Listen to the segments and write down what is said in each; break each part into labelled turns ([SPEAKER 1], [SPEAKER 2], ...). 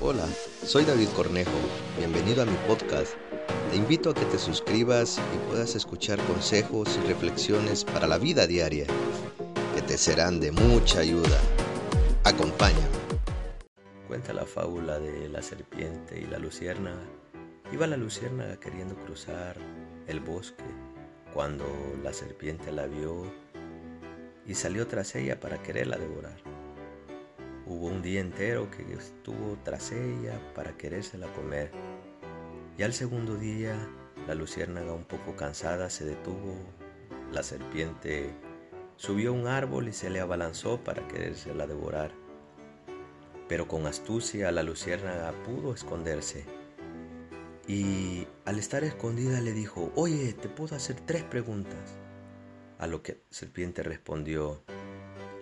[SPEAKER 1] Hola, soy David Cornejo. Bienvenido a mi podcast. Te invito a que te suscribas y puedas escuchar consejos y reflexiones para la vida diaria que te serán de mucha ayuda. Acompáñame.
[SPEAKER 2] Cuenta la fábula de la serpiente y la luciérnaga. Iba la luciérnaga queriendo cruzar el bosque cuando la serpiente la vio y salió tras ella para quererla devorar. Hubo un día entero que estuvo tras ella para querérsela comer. Y al segundo día, la luciérnaga un poco cansada se detuvo. La serpiente subió a un árbol y se le abalanzó para querérsela devorar. Pero con astucia la luciérnaga pudo esconderse. Y al estar escondida le dijo, oye, te puedo hacer tres preguntas. A lo que la serpiente respondió,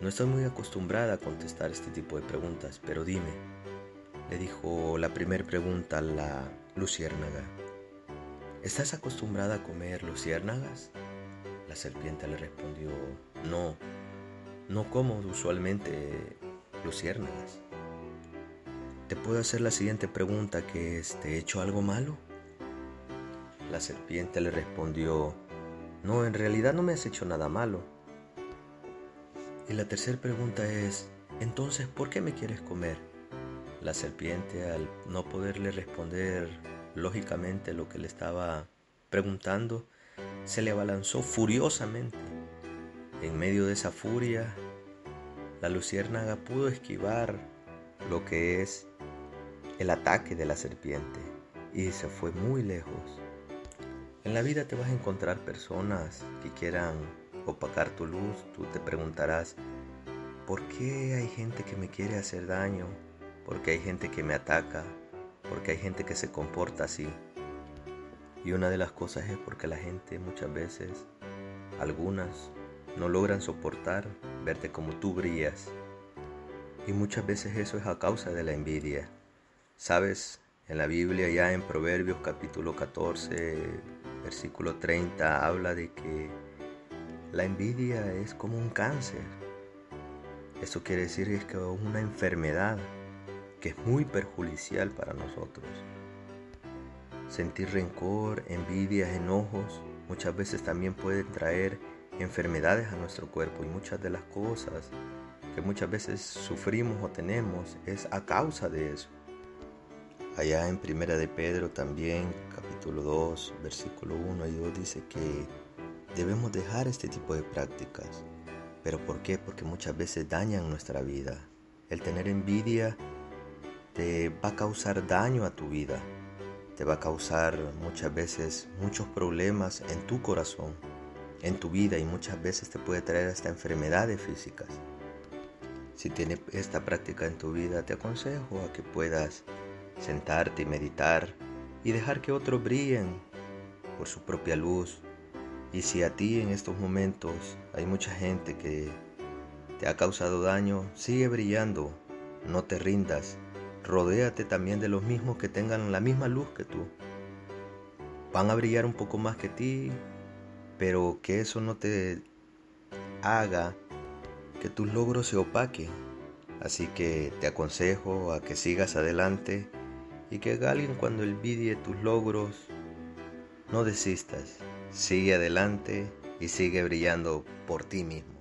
[SPEAKER 2] no estoy muy acostumbrada a contestar este tipo de preguntas, pero dime, le dijo la primera pregunta a la luciérnaga. ¿Estás acostumbrada a comer luciérnagas? La serpiente le respondió, no, no como usualmente luciérnagas. ¿Te puedo hacer la siguiente pregunta que es, ¿te he hecho algo malo? La serpiente le respondió, no, en realidad no me has hecho nada malo y la tercera pregunta es, entonces, ¿por qué me quieres comer? La serpiente, al no poderle responder lógicamente lo que le estaba preguntando, se le abalanzó furiosamente. En medio de esa furia, la luciérnaga pudo esquivar lo que es el ataque de la serpiente y se fue muy lejos. En la vida te vas a encontrar personas que quieran opacar tu luz, tú te preguntarás, ¿por qué hay gente que me quiere hacer daño? ¿Por qué hay gente que me ataca? ¿Por qué hay gente que se comporta así? Y una de las cosas es porque la gente muchas veces, algunas, no logran soportar verte como tú brillas. Y muchas veces eso es a causa de la envidia. Sabes, en la Biblia ya en Proverbios capítulo 14, versículo 30, habla de que la envidia es como un cáncer. Eso quiere decir que es una enfermedad que es muy perjudicial para nosotros. Sentir rencor, envidias, enojos, muchas veces también pueden traer enfermedades a nuestro cuerpo y muchas de las cosas que muchas veces sufrimos o tenemos es a causa de eso. Allá en Primera de Pedro también, capítulo 2, versículo 1 y 2 dice que Debemos dejar este tipo de prácticas. ¿Pero por qué? Porque muchas veces dañan nuestra vida. El tener envidia te va a causar daño a tu vida. Te va a causar muchas veces muchos problemas en tu corazón, en tu vida y muchas veces te puede traer hasta enfermedades físicas. Si tienes esta práctica en tu vida, te aconsejo a que puedas sentarte y meditar y dejar que otros brillen por su propia luz, y si a ti en estos momentos hay mucha gente que te ha causado daño, sigue brillando, no te rindas, rodéate también de los mismos que tengan la misma luz que tú. Van a brillar un poco más que ti, pero que eso no te haga que tus logros se opaquen. Así que te aconsejo a que sigas adelante y que alguien cuando envidie tus logros, no desistas. Sigue adelante y sigue brillando por ti mismo.